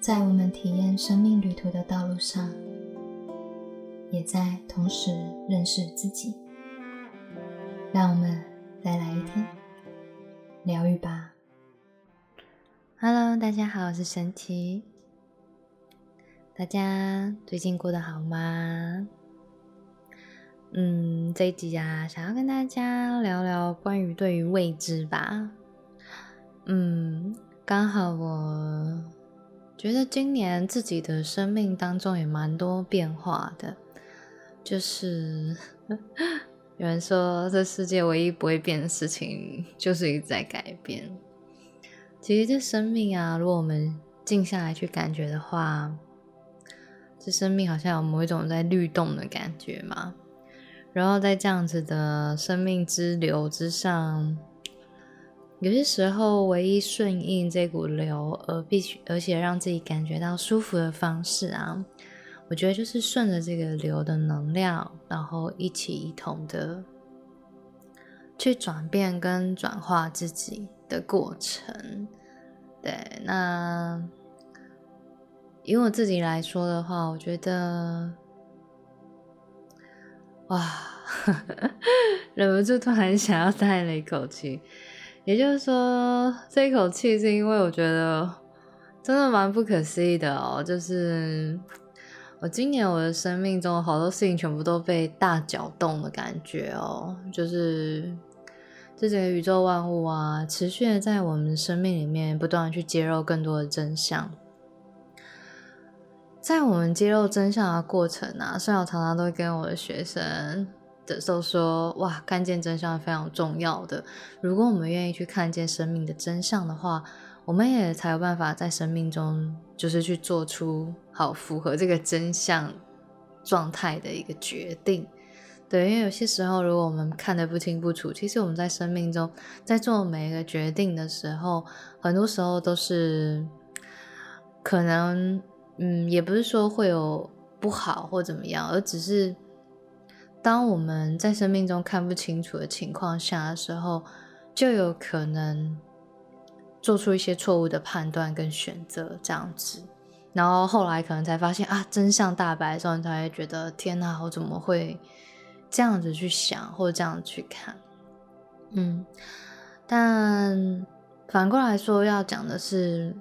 在我们体验生命旅途的道路上，也在同时认识自己。让我们再来一天疗愈吧。Hello，大家好，我是神奇。大家最近过得好吗？嗯，这一集啊，想要跟大家聊聊关于对于未知吧。嗯，刚好我觉得今年自己的生命当中也蛮多变化的，就是 有人说这世界唯一不会变的事情就是一直在改变。其实这生命啊，如果我们静下来去感觉的话，这生命好像有某一种在律动的感觉嘛。然后在这样子的生命之流之上，有些时候唯一顺应这股流而必须，而且让自己感觉到舒服的方式啊，我觉得就是顺着这个流的能量，然后一起一同的去转变跟转化自己的过程。对，那以我自己来说的话，我觉得。哇，忍不住突然想要 叹了一口气。也就是说，这一口气是因为我觉得真的蛮不可思议的哦。就是我今年我的生命中好多事情全部都被大搅动的感觉哦。就是这些宇宙万物啊，持续的在我们生命里面不断的去揭露更多的真相。在我们揭露真相的过程啊，虽然我常常都会跟我的学生的时候说，哇，看见真相非常重要的。如果我们愿意去看见生命的真相的话，我们也才有办法在生命中，就是去做出好符合这个真相状态的一个决定。对，因为有些时候，如果我们看得不清不楚，其实我们在生命中在做每一个决定的时候，很多时候都是可能。嗯，也不是说会有不好或怎么样，而只是当我们在生命中看不清楚的情况下的时候，就有可能做出一些错误的判断跟选择这样子，然后后来可能才发现啊，真相大白的时候，你才会觉得天哪，我怎么会这样子去想或者这样去看？嗯，但反过来说，要讲的是。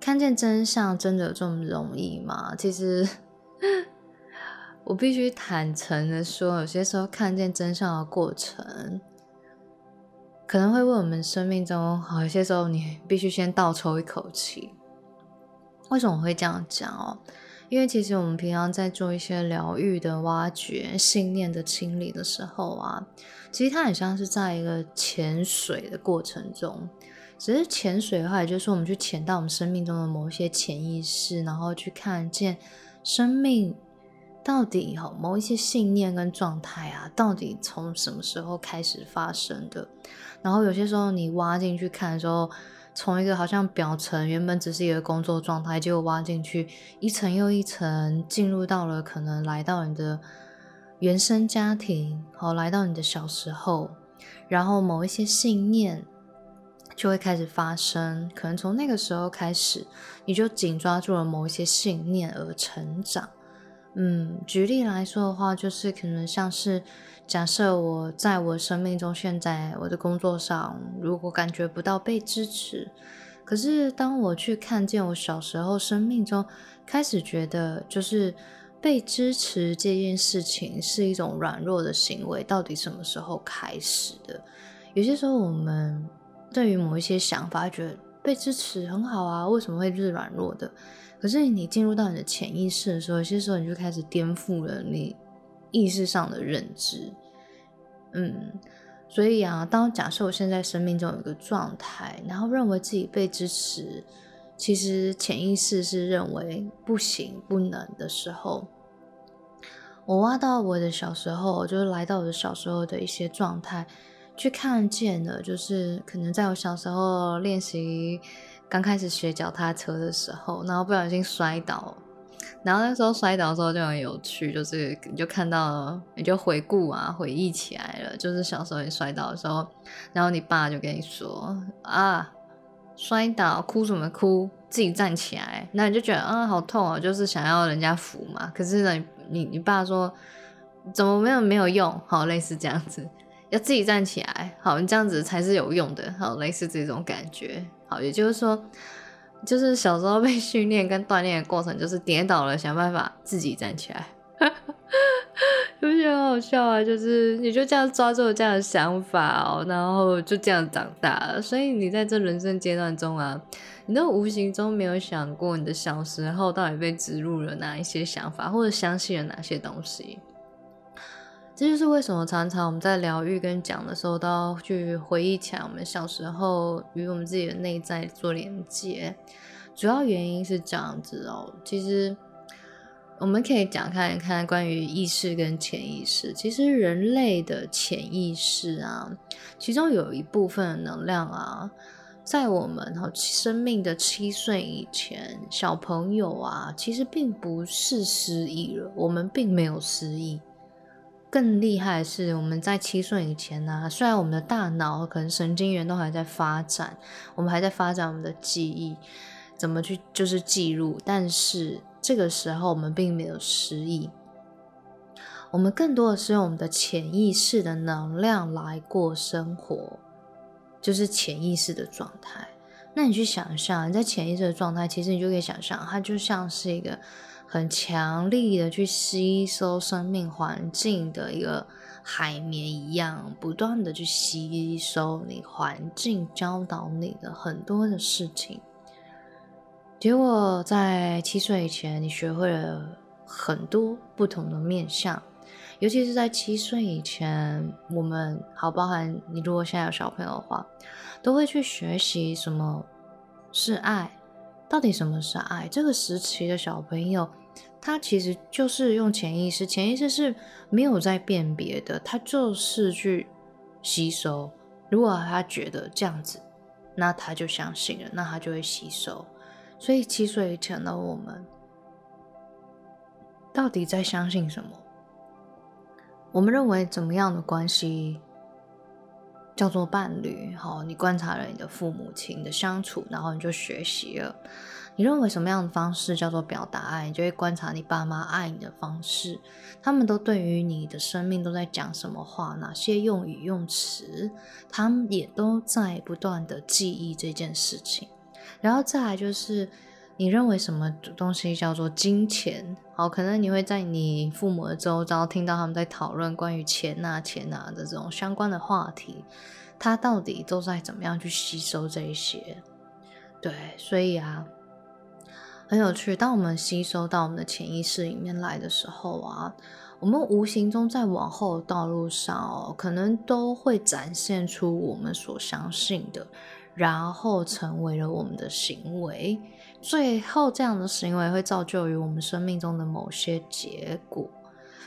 看见真相真的有这么容易吗？其实，我必须坦诚的说，有些时候看见真相的过程，可能会为我们生命中，好有些时候你必须先倒抽一口气。为什么我会这样讲哦？因为其实我们平常在做一些疗愈的挖掘、信念的清理的时候啊，其实它很像是在一个潜水的过程中。只是潜水的话，也就是我们去潜到我们生命中的某一些潜意识，然后去看见生命到底哈某一些信念跟状态啊，到底从什么时候开始发生的。然后有些时候你挖进去看的时候，从一个好像表层原本只是一个工作状态，结果挖进去一层又一层，进入到了可能来到你的原生家庭，好来到你的小时候，然后某一些信念。就会开始发生，可能从那个时候开始，你就紧抓住了某一些信念而成长。嗯，举例来说的话，就是可能像是假设我在我生命中，现在我的工作上，如果感觉不到被支持，可是当我去看见我小时候生命中开始觉得，就是被支持这件事情是一种软弱的行为，到底什么时候开始的？有些时候我们。对于某一些想法，觉得被支持很好啊，为什么会是软弱的？可是你进入到你的潜意识的时候，有些时候你就开始颠覆了你意识上的认知。嗯，所以啊，当假设我现在生命中有一个状态，然后认为自己被支持，其实潜意识是认为不行、不能的时候，我挖到我的小时候，就是来到我的小时候的一些状态。去看见了，就是可能在我小时候练习刚开始学脚踏车的时候，然后不小心摔倒，然后那时候摔倒的时候就很有趣，就是你就看到，你就回顾啊，回忆起来了，就是小时候你摔倒的时候，然后你爸就跟你说啊，摔倒，哭什么哭？自己站起来，那你就觉得啊，好痛哦，就是想要人家扶嘛。可是呢，你你爸说怎么没有没有用，好类似这样子，要自己站起来，好，你这样子才是有用的，好类似这种感觉，好，也就是说，就是小时候被 训练跟锻炼的过程，就是跌倒了想办法自己站起来，有觉得很好笑啊？就是你就这样抓住了这样的想法，然后就这样长大了。所以你在这人生阶段中啊。你都无形中没有想过，你的小时候到底被植入了哪一些想法，或者相信了哪些东西？这就是为什么常常我们在疗愈跟讲的时候，都要去回忆起来我们小时候与我们自己的内在做连接。主要原因是这样子哦。其实我们可以讲看一看关于意识跟潜意识。其实人类的潜意识啊，其中有一部分能量啊。在我们哈生命的七岁以前，小朋友啊，其实并不是失忆了。我们并没有失忆。更厉害的是，我们在七岁以前呢，虽然我们的大脑可能神经元都还在发展，我们还在发展我们的记忆，怎么去就是记录，但是这个时候我们并没有失忆。我们更多的是用我们的潜意识的能量来过生活。就是潜意识的状态。那你去想象，你在潜意识的状态，其实你就可以想象，它就像是一个很强力的去吸收生命环境的一个海绵一样，不断的去吸收你环境教导你的很多的事情。结果在七岁以前，你学会了很多不同的面相。尤其是在七岁以前，我们好包含你，如果现在有小朋友的话，都会去学习什么是爱，到底什么是爱。这个时期的小朋友，他其实就是用潜意识，潜意识是没有在辨别的，他就是去吸收。如果他觉得这样子，那他就相信了，那他就会吸收。所以七岁以前的我们，到底在相信什么？我们认为怎么样的关系叫做伴侣？好，你观察了你的父母亲的相处，然后你就学习了。你认为什么样的方式叫做表达爱？你就会观察你爸妈爱你的方式，他们都对于你的生命都在讲什么话？哪些用语用词？他们也都在不断的记忆这件事情。然后再来就是。你认为什么东西叫做金钱？好，可能你会在你父母的周遭听到他们在讨论关于钱啊、钱啊的这种相关的话题，他到底都在怎么样去吸收这一些？对，所以啊，很有趣。当我们吸收到我们的潜意识里面来的时候啊，我们无形中在往后的道路上哦，可能都会展现出我们所相信的，然后成为了我们的行为。最后，这样的行为会造就于我们生命中的某些结果。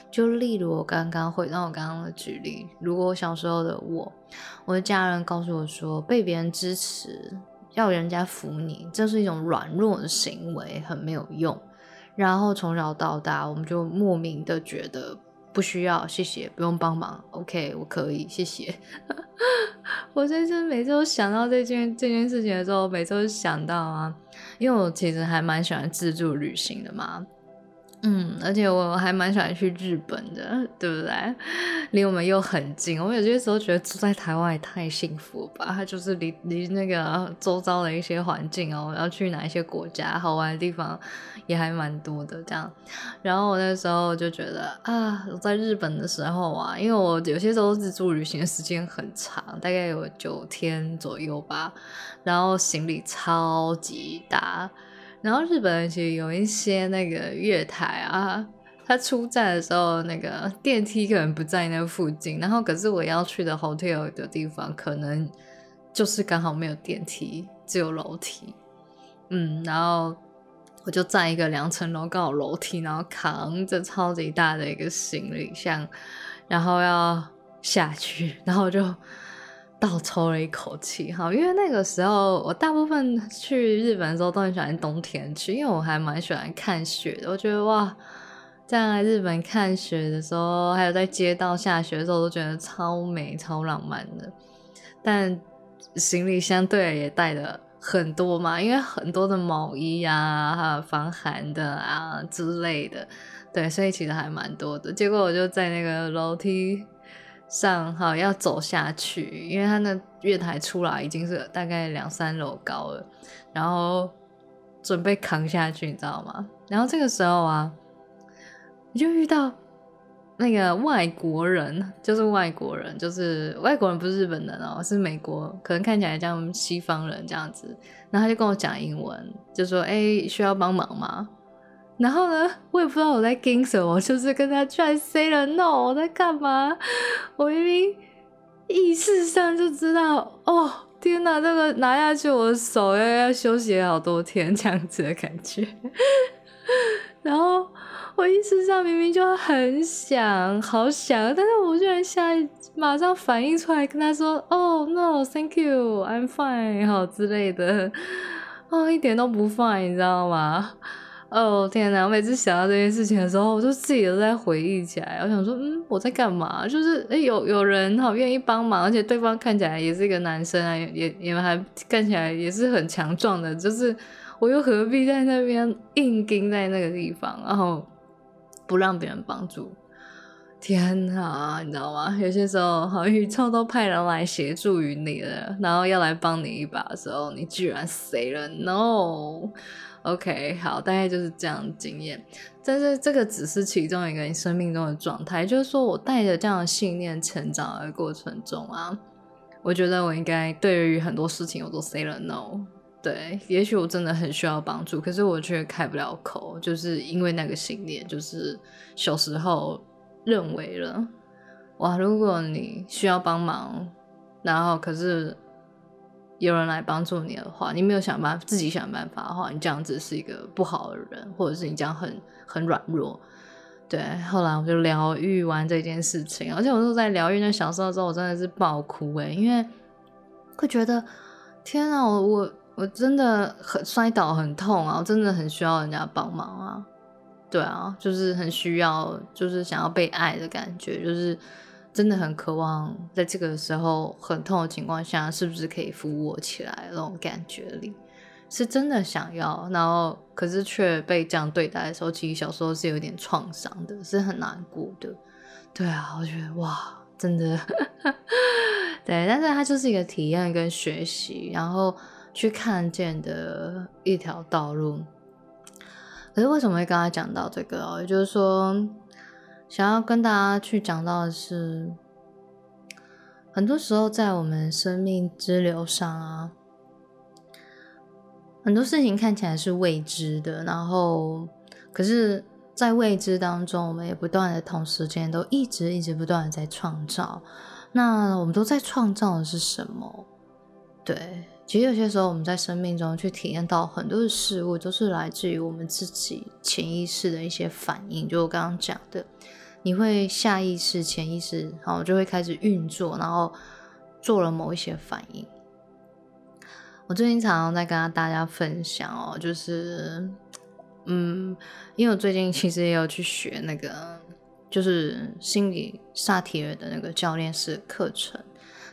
就例如我刚刚回到我刚刚的举例，如果我小时候的我，我的家人告诉我说，被别人支持，要人家扶你，这是一种软弱的行为，很没有用。然后从小到大，我们就莫名的觉得。不需要，谢谢，不用帮忙。OK，我可以，谢谢。我真是每次都想到这件这件事情的时候，每次都想到啊，因为我其实还蛮喜欢自助旅行的嘛。嗯，而且我还蛮喜欢去日本的，对不对？离我们又很近，我有些时候觉得住在台湾也太幸福吧。它就是离离那个周遭的一些环境哦，要去哪一些国家好玩的地方也还蛮多的。这样，然后我那时候就觉得啊，在日本的时候啊，因为我有些时候自助旅行的时间很长，大概有九天左右吧，然后行李超级大。然后日本人其实有一些那个月台啊，他出站的时候那个电梯可能不在那附近，然后可是我要去的 hotel 的地方可能就是刚好没有电梯，只有楼梯。嗯，然后我就在一个两层楼高楼梯，然后扛着超级大的一个行李箱，然后要下去，然后就。倒抽了一口气，哈，因为那个时候我大部分去日本的时候都很喜欢冬天去，因为我还蛮喜欢看雪的。我觉得哇，在日本看雪的时候，还有在街道下雪的时候，都觉得超美、超浪漫的。但行李相对也带的很多嘛，因为很多的毛衣啊，还有防寒的啊之类的，对，所以其实还蛮多的。结果我就在那个楼梯上，哈，要走下去，因为他那月台出来已经是大概两三楼高了，然后准备扛下去，你知道吗？然后这个时候啊，你就遇到。那个外国人就是外国人，就是外国人不是日本人哦，是美国，可能看起来像西方人这样子。然后他就跟我讲英文，就说：“哎，需要帮忙吗？”然后呢，我也不知道我在跟什么，就是跟他居然 say 了 no，我在干嘛？我明明意识上就知道，哦，天哪，这个拿下去我的手要要休息好多天这样子的感觉，然后。我意识上明明就很想，好想，但是我居然下马上反应出来跟他说：“哦，no，thank you，I'm fine，好之类的。”哦，一点都不 fine，你知道吗？哦，天哪！我每次想到这件事情的时候，我就自己都在回忆起来。我想说，嗯，我在干嘛？就是诶，有有人好愿意帮忙，而且对方看起来也是一个男生啊，也也还看起来也是很强壮的，就是我又何必在那边硬盯在那个地方，然后。不让别人帮助，天哪，你知道吗？有些时候，好宇宙都派人来协助于你了，然后要来帮你一把的时候，你居然 say 了 OK，好，大概就是这样经验。但是这个只是其中一个生命中的状态，就是说我带着这样的信念成长的过程中啊，我觉得我应该对于很多事情我都 say 了 no。对，也许我真的很需要帮助，可是我却开不了口，就是因为那个信念，就是小时候认为了，哇，如果你需要帮忙，然后可是有人来帮助你的话，你没有想办法自己想办法的话，你这样子是一个不好的人，或者是你这样很很软弱。对，后来我就疗愈完这件事情，而且我是在疗愈那小时候之后，我真的是爆哭诶，因为会觉得天啊，我我。我真的很摔倒，很痛啊！我真的很需要人家帮忙啊！对啊，就是很需要，就是想要被爱的感觉，就是真的很渴望在这个时候很痛的情况下，是不是可以扶我起来？那种感觉里是真的想要，然后可是却被这样对待的时候，其实小时候是有点创伤的，是很难过的。对啊，我觉得哇，真的，对，但是它就是一个体验跟学习，然后。去看见的一条道路，可是为什么会刚才讲到这个？也就是说，想要跟大家去讲到的是，很多时候在我们生命之流上啊，很多事情看起来是未知的，然后，可是，在未知当中，我们也不断的同时间都一直一直不断的在创造。那我们都在创造的是什么？对。其实有些时候，我们在生命中去体验到很多的事物，都是来自于我们自己潜意识的一些反应。就我刚刚讲的，你会下意识、潜意识，然后就会开始运作，然后做了某一些反应。我最近常常在跟大家分享哦，就是，嗯，因为我最近其实也有去学那个，就是心理萨提尔的那个教练式课程。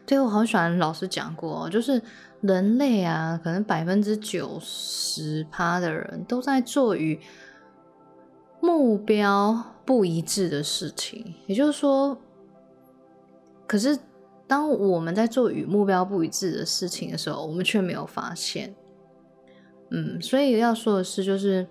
对我好喜欢老师讲过，就是。人类啊，可能百分之九十趴的人都在做与目标不一致的事情。也就是说，可是当我们在做与目标不一致的事情的时候，我们却没有发现。嗯，所以要说的是，就是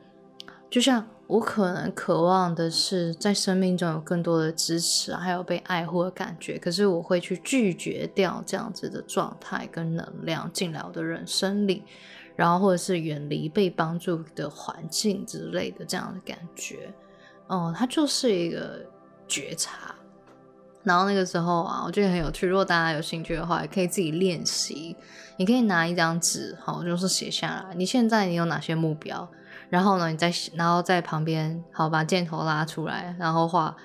就像。我可能渴望的是在生命中有更多的支持，还有被爱护的感觉。可是我会去拒绝掉这样子的状态跟能量进来我的人生里，然后或者是远离被帮助的环境之类的这样的感觉。哦，它就是一个觉察。然后那个时候啊，我觉得很有趣。如果大家有兴趣的话，也可以自己练习。你可以拿一张纸，好，就是写下来。你现在你有哪些目标？然后呢，你再然后在旁边好把箭头拉出来，然后画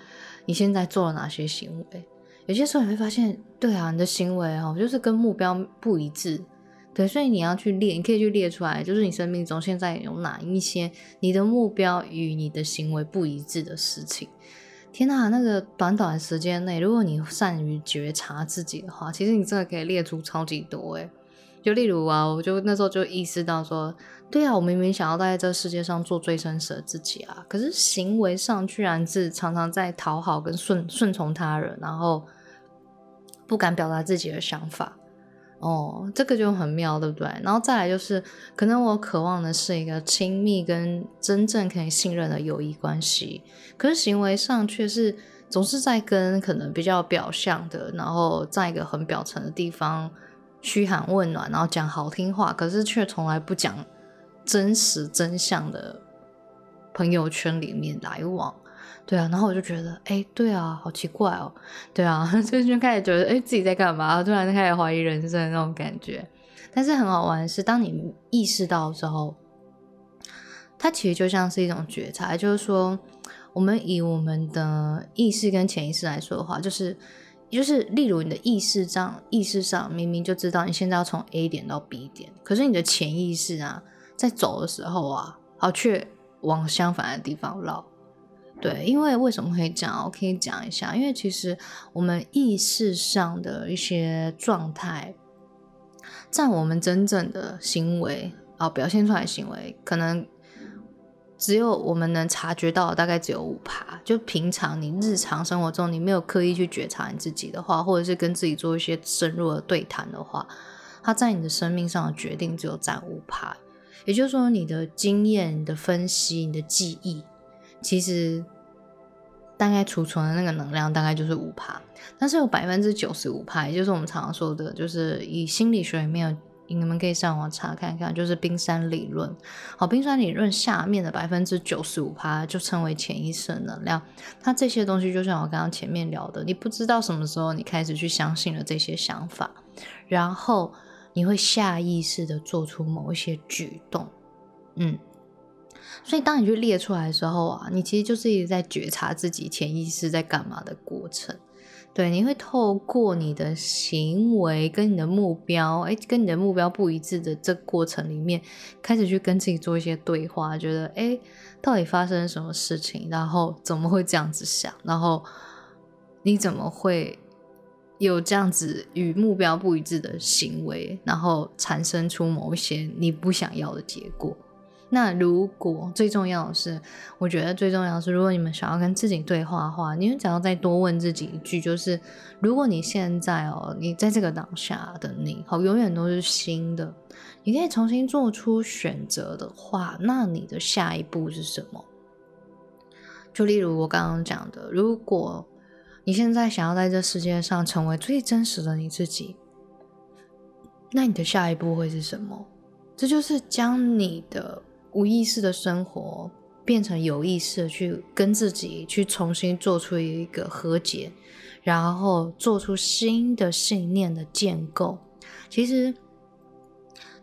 你现在做了哪些行为。有些时候你会发现，对啊，你的行为哦，就是跟目标不一致。对，所以你要去列，你可以去列出来，就是你生命中现在有哪一些你的目标与你的行为不一致的事情。天哪，那个短短时间内，如果你善于觉察自己的话，其实你真的可以列出超级多诶。就例如啊，我就那时候就意识到说，对啊，我明明想要在这世界上做最真实的自己啊，可是行为上居然是常常在讨好跟顺顺从他人，然后不敢表达自己的想法。哦，这个就很妙，对不对？然后再来就是，可能我渴望的是一个亲密跟真正可以信任的友谊关系，可是行为上却是总是在跟可能比较表象的，然后在一个很表层的地方嘘寒问暖，然后讲好听话，可是却从来不讲真实真相的朋友圈里面来往。对啊，然后我就觉得，哎，对啊，好奇怪哦，对啊，就就开始觉得，哎，自己在干嘛？突然就开始怀疑人生的那种感觉。但是很好玩的是，当你意识到之后，它其实就像是一种觉察，就是说，我们以我们的意识跟潜意识来说的话，就是，就是，例如你的意识上，意识上明明就知道你现在要从 A 点到 B 点，可是你的潜意识啊，在走的时候啊，好却往相反的地方绕。对，因为为什么会讲？我可以讲一下，因为其实我们意识上的一些状态，在我们真正的行为啊表现出来的行为，可能只有我们能察觉到，大概只有五趴。就平常你日常生活中，你没有刻意去觉察你自己的话，或者是跟自己做一些深入的对谈的话，它在你的生命上的决定只有占五趴。也就是说，你的经验、你的分析、你的记忆。其实大概储存的那个能量大概就是五帕，但是有百分之九十五帕，也就是我们常常说的，就是以心理学里面，你们可以上网查看看，就是冰山理论。好，冰山理论下面的百分之九十五趴就称为潜意识能量。它这些东西就像我刚刚前面聊的，你不知道什么时候你开始去相信了这些想法，然后你会下意识的做出某一些举动，嗯。所以，当你去列出来的时候啊，你其实就是一直在觉察自己潜意识在干嘛的过程。对，你会透过你的行为跟你的目标，哎，跟你的目标不一致的这过程里面，开始去跟自己做一些对话，觉得，哎，到底发生什么事情？然后怎么会这样子想？然后你怎么会有这样子与目标不一致的行为？然后产生出某一些你不想要的结果？那如果最重要的是，我觉得最重要的是，如果你们想要跟自己对话的话，你们只要再多问自己一句，就是如果你现在哦，你在这个当下的你，好，永远都是新的，你可以重新做出选择的话，那你的下一步是什么？就例如我刚刚讲的，如果你现在想要在这世界上成为最真实的你自己，那你的下一步会是什么？这就是将你的。无意识的生活变成有意识的去跟自己去重新做出一个和解，然后做出新的信念的建构。其实，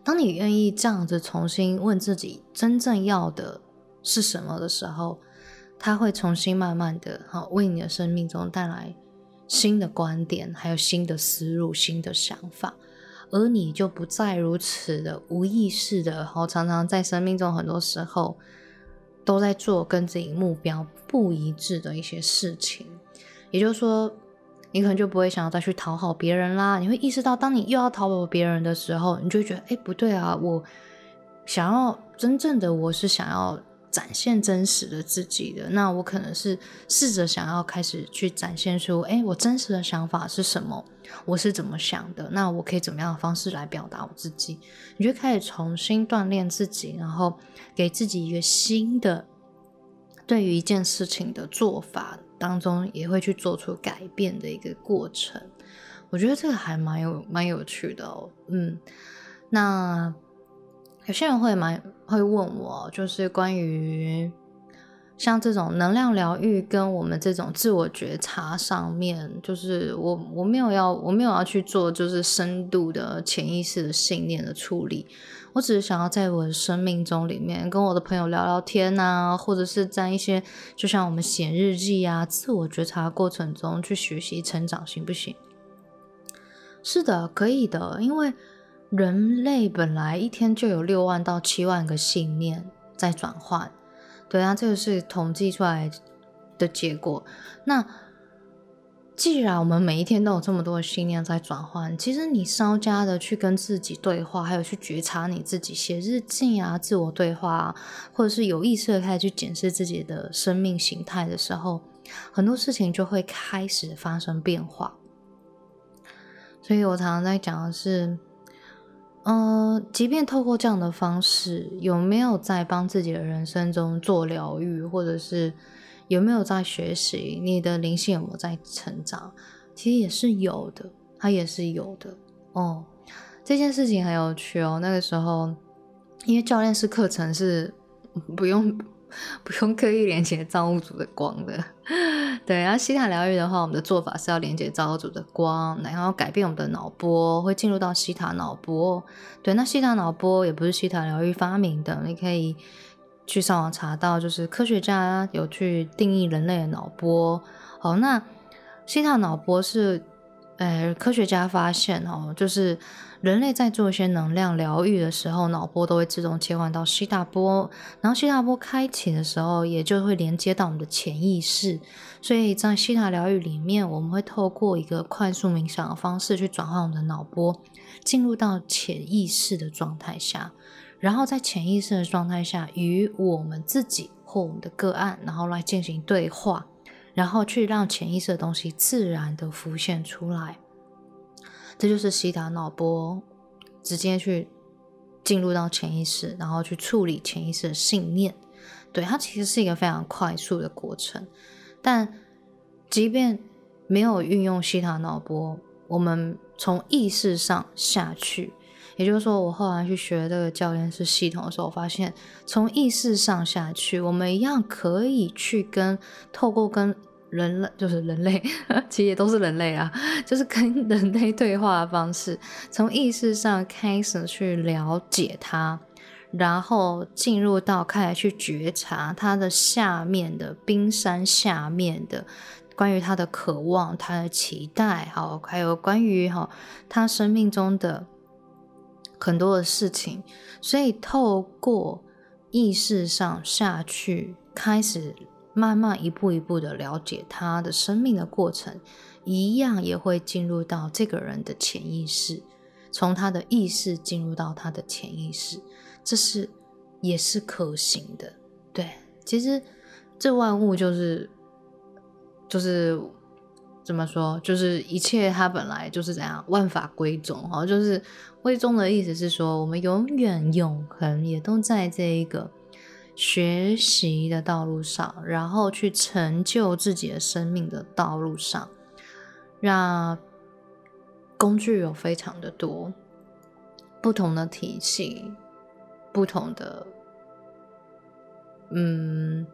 当你愿意这样子重新问自己真正要的是什么的时候，他会重新慢慢的哈为你的生命中带来新的观点，还有新的思路、新的想法。而你就不再如此的无意识的，然后常常在生命中很多时候都在做跟自己目标不一致的一些事情。也就是说，你可能就不会想要再去讨好别人啦。你会意识到，当你又要讨好别人的时候，你就觉得，哎，不对啊，我想要真正的，我是想要。展现真实的自己的，那我可能是试着想要开始去展现出，哎，我真实的想法是什么？我是怎么想的？那我可以怎么样的方式来表达我自己？你就开始重新锻炼自己，然后给自己一个新的对于一件事情的做法当中，也会去做出改变的一个过程。我觉得这个还蛮有蛮有趣的哦。嗯，那。有些人会蛮会问我，就是关于像这种能量疗愈跟我们这种自我觉察上面，就是我我没有要我没有要去做，就是深度的潜意识的信念的处理。我只是想要在我的生命中里面跟我的朋友聊聊天啊，或者是在一些就像我们写日记啊，自我觉察过程中去学习成长，行不行？是的，可以的，因为。人类本来一天就有六万到七万个信念在转换，对啊，这个是统计出来的结果。那既然我们每一天都有这么多的信念在转换，其实你稍加的去跟自己对话，还有去觉察你自己，写日记啊，自我对话，或者是有意识的开始去检视自己的生命形态的时候，很多事情就会开始发生变化。所以我常常在讲的是，嗯，即便透过这样的方式，有没有在帮自己的人生中做疗愈，或者是？有没有在学习？你的灵性有没有在成长？其实也是有的，它也是有的哦。这件事情很有趣哦。那个时候，因为教练式课程是不用不用刻意连接造物主的光的，对。然后西塔疗愈的话，我们的做法是要连接造物主的光，然后改变我们的脑波，会进入到西塔脑波。对，那西塔脑波也不是西塔疗愈发明的，你可以。去上网查到，就是科学家有去定义人类的脑波。好，那西塔脑波是，呃，科学家发现哦，就是人类在做一些能量疗愈的时候，脑波都会自动切换到西塔波。然后西塔波开启的时候，也就会连接到我们的潜意识。所以在西塔疗愈里面，我们会透过一个快速冥想的方式去转换我们的脑波，进入到潜意识的状态下。然后在潜意识的状态下，与我们自己或我们的个案，然后来进行对话，然后去让潜意识的东西自然的浮现出来。这就是西塔脑波直接去进入到潜意识，然后去处理潜意识的信念。对它其实是一个非常快速的过程。但即便没有运用西塔脑波，我们从意识上下去。也就是说，我后来去学这个教练式系统的时候，我发现从意识上下去，我们一样可以去跟透过跟人类，就是人类，其实也都是人类啊，就是跟人类对话的方式，从意识上开始去了解它，然后进入到开始去觉察它的下面的冰山下面的关于他的渴望、他的期待，好，还有关于哈他生命中的。很多的事情，所以透过意识上下去，开始慢慢一步一步的了解他的生命的过程，一样也会进入到这个人的潜意识，从他的意识进入到他的潜意识，这是也是可行的。对，其实这万物就是就是。怎么说？就是一切它本来就是怎样，万法归宗哈。就是归宗的意思是说，我们永远永恒也都在这一个学习的道路上，然后去成就自己的生命的道路上。那工具有非常的多，不同的体系，不同的，嗯。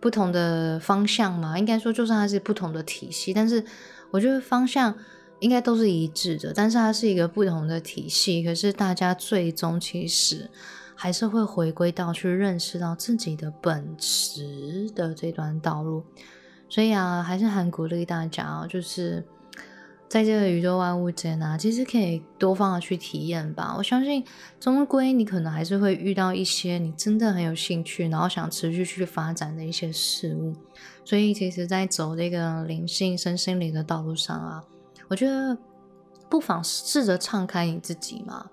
不同的方向嘛，应该说就算它是不同的体系，但是我觉得方向应该都是一致的。但是它是一个不同的体系，可是大家最终其实还是会回归到去认识到自己的本职的这段道路。所以啊，还是很鼓励大家哦，就是。在这个宇宙万物间啊，其实可以多方的去体验吧。我相信，终归你可能还是会遇到一些你真的很有兴趣，然后想持续去发展的一些事物。所以，其实，在走这个灵性、身心灵的道路上啊，我觉得不妨试着敞开你自己嘛。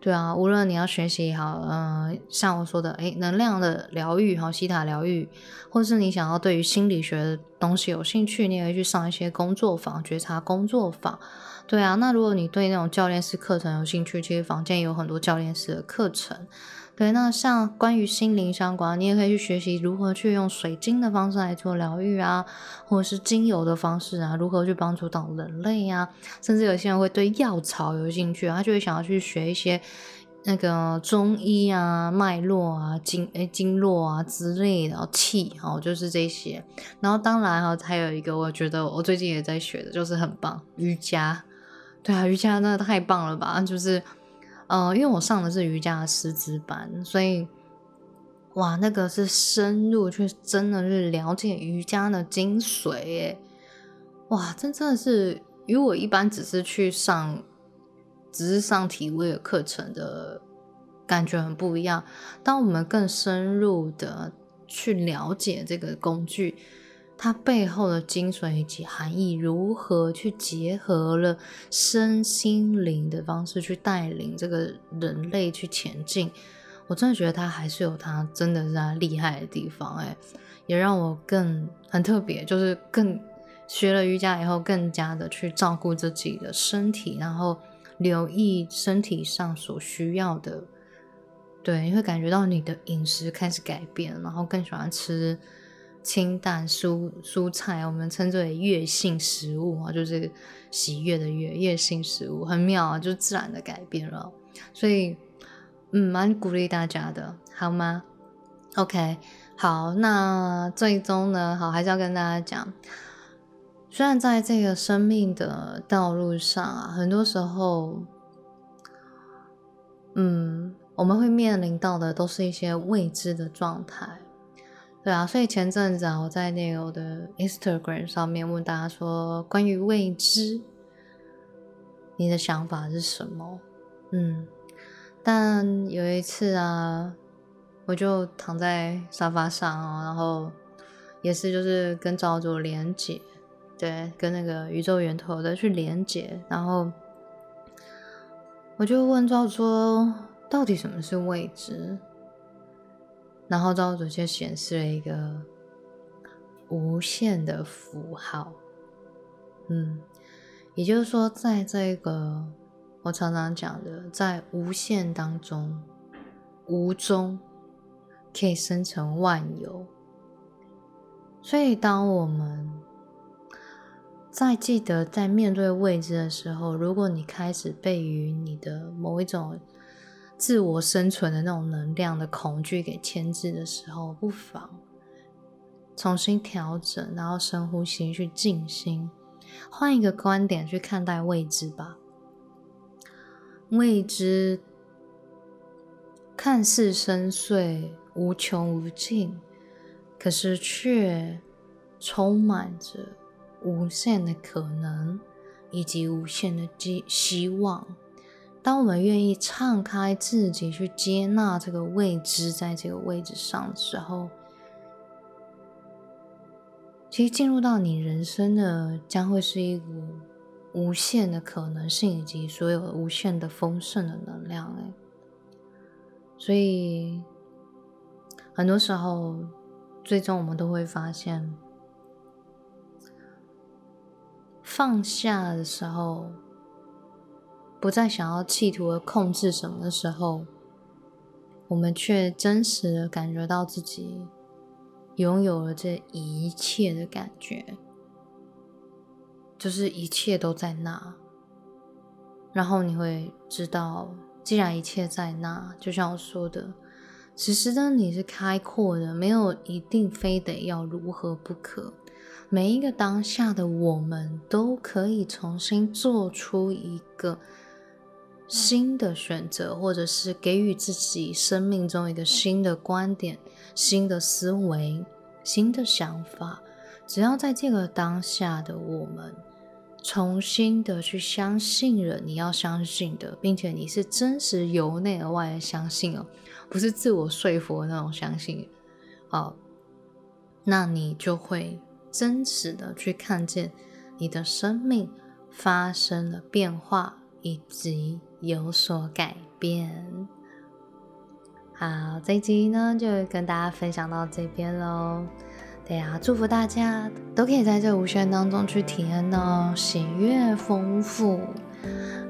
对啊，无论你要学习也好，嗯，像我说的，诶，能量的疗愈，好，西塔疗愈，或是你想要对于心理学的东西有兴趣，你也可以去上一些工作坊、觉察工作坊。对啊，那如果你对那种教练式课程有兴趣，其实房间有很多教练式的课程。对，那像关于心灵相关，你也可以去学习如何去用水晶的方式来做疗愈啊，或者是精油的方式啊，如何去帮助到人类啊，甚至有些人会对药草有兴趣，他就会想要去学一些那个中医啊、脉络啊、经诶经络啊之类的气，哦，就是这些。然后当然哈，还有一个我觉得我最近也在学的，就是很棒瑜伽。对啊，瑜伽真的太棒了吧，就是。呃，因为我上的是瑜伽的师资班，所以哇，那个是深入去真的是了解瑜伽的精髓诶，哇，真真的是与我一般只是去上，只是上体位的课程的感觉很不一样。当我们更深入的去了解这个工具，它背后的精髓以及含义如何去结合了身心灵的方式去带领这个人类去前进，我真的觉得它还是有它真的是它厉害的地方，哎，也让我更很特别，就是更学了瑜伽以后更加的去照顾自己的身体，然后留意身体上所需要的，对，你会感觉到你的饮食开始改变，然后更喜欢吃。清淡蔬蔬菜，我们称之为悦性食物啊，就是喜悦的悦，悦性食物很妙啊，就自然的改变了。所以，嗯，蛮鼓励大家的，好吗？OK，好，那最终呢，好，还是要跟大家讲，虽然在这个生命的道路上啊，很多时候，嗯，我们会面临到的都是一些未知的状态。对啊，所以前阵子啊，我在那个我的 Instagram 上面问大家说，关于未知，你的想法是什么？嗯，但有一次啊，我就躺在沙发上啊，然后也是就是跟造主连接，对，跟那个宇宙源头的去连接，然后我就问造主说，到底什么是未知？然后照主就显示了一个无限的符号，嗯，也就是说，在这个我常常讲的，在无限当中，无中可以生成万有。所以，当我们在记得在面对未知的时候，如果你开始被于你的某一种。自我生存的那种能量的恐惧给牵制的时候，不妨重新调整，然后深呼吸去静心，换一个观点去看待未知吧。未知看似深邃、无穷无尽，可是却充满着无限的可能以及无限的希希望。当我们愿意敞开自己去接纳这个未知，在这个位置上的时候，其实进入到你人生的将会是一股无限的可能性，以及所有无限的丰盛的能量。哎，所以很多时候，最终我们都会发现，放下的时候。不再想要企图的控制什么的时候，我们却真实的感觉到自己拥有了这一切的感觉，就是一切都在那。然后你会知道，既然一切在那，就像我说的，此时的你是开阔的，没有一定非得要如何不可。每一个当下的我们都可以重新做出一个。新的选择，或者是给予自己生命中一个新的观点、新的思维、新的想法，只要在这个当下的我们，重新的去相信了你要相信的，并且你是真实由内而外的相信哦，不是自我说服的那种相信，哦，那你就会真实的去看见你的生命发生了变化，以及。有所改变。好，这一集呢就跟大家分享到这边喽。对呀，祝福大家都可以在这无限当中去体验到喜悦、丰富。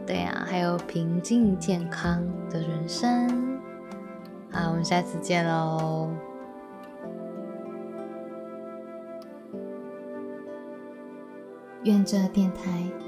对呀，还有平静、健康的人生。好，我们下次见喽。愿这电台。